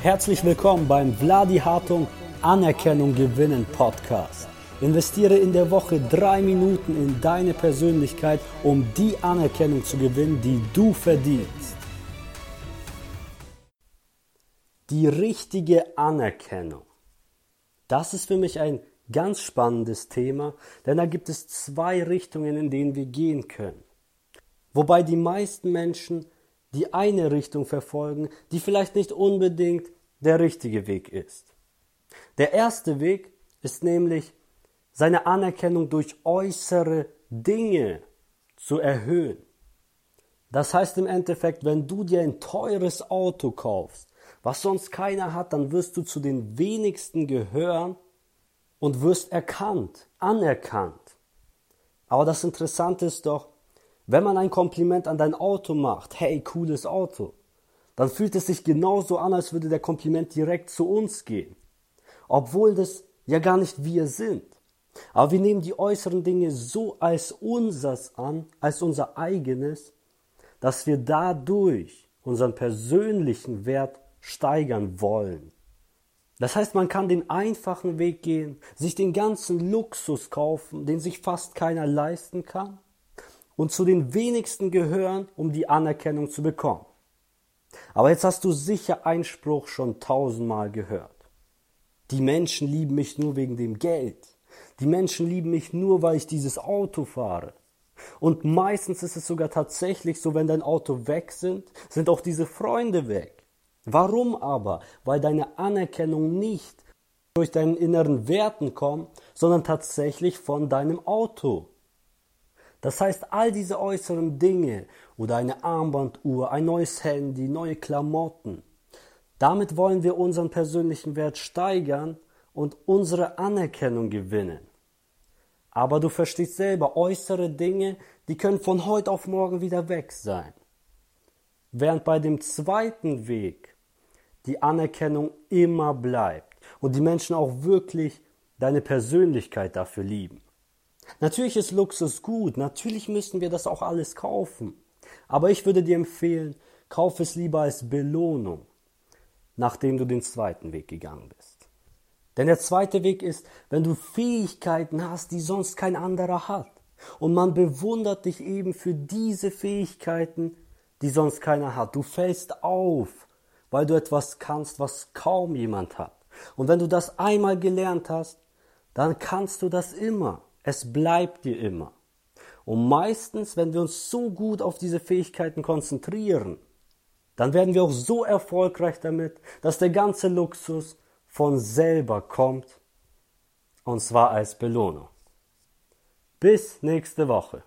Herzlich willkommen beim Vladi Hartung Anerkennung gewinnen Podcast. Investiere in der Woche drei Minuten in deine Persönlichkeit, um die Anerkennung zu gewinnen, die du verdienst. Die richtige Anerkennung. Das ist für mich ein ganz spannendes Thema, denn da gibt es zwei Richtungen, in denen wir gehen können. Wobei die meisten Menschen die eine Richtung verfolgen, die vielleicht nicht unbedingt der richtige Weg ist. Der erste Weg ist nämlich, seine Anerkennung durch äußere Dinge zu erhöhen. Das heißt im Endeffekt, wenn du dir ein teures Auto kaufst, was sonst keiner hat, dann wirst du zu den wenigsten gehören und wirst erkannt, anerkannt. Aber das Interessante ist doch, wenn man ein Kompliment an dein Auto macht, hey, cooles Auto, dann fühlt es sich genauso an, als würde der Kompliment direkt zu uns gehen. Obwohl das ja gar nicht wir sind. Aber wir nehmen die äußeren Dinge so als unsers an, als unser eigenes, dass wir dadurch unseren persönlichen Wert steigern wollen. Das heißt, man kann den einfachen Weg gehen, sich den ganzen Luxus kaufen, den sich fast keiner leisten kann, und zu den wenigsten gehören, um die Anerkennung zu bekommen. Aber jetzt hast du sicher einen Spruch schon tausendmal gehört. Die Menschen lieben mich nur wegen dem Geld. Die Menschen lieben mich nur, weil ich dieses Auto fahre. Und meistens ist es sogar tatsächlich so, wenn dein Auto weg sind, sind auch diese Freunde weg. Warum aber? Weil deine Anerkennung nicht durch deinen inneren Werten kommt, sondern tatsächlich von deinem Auto. Das heißt, all diese äußeren Dinge oder eine Armbanduhr, ein neues Handy, neue Klamotten, damit wollen wir unseren persönlichen Wert steigern und unsere Anerkennung gewinnen. Aber du verstehst selber, äußere Dinge, die können von heute auf morgen wieder weg sein. Während bei dem zweiten Weg die Anerkennung immer bleibt und die Menschen auch wirklich deine Persönlichkeit dafür lieben. Natürlich ist Luxus gut, natürlich müssen wir das auch alles kaufen. Aber ich würde dir empfehlen, kauf es lieber als Belohnung, nachdem du den zweiten Weg gegangen bist. Denn der zweite Weg ist, wenn du Fähigkeiten hast, die sonst kein anderer hat. Und man bewundert dich eben für diese Fähigkeiten, die sonst keiner hat. Du fällst auf, weil du etwas kannst, was kaum jemand hat. Und wenn du das einmal gelernt hast, dann kannst du das immer. Es bleibt dir immer. Und meistens, wenn wir uns so gut auf diese Fähigkeiten konzentrieren, dann werden wir auch so erfolgreich damit, dass der ganze Luxus von selber kommt, und zwar als Belohnung. Bis nächste Woche.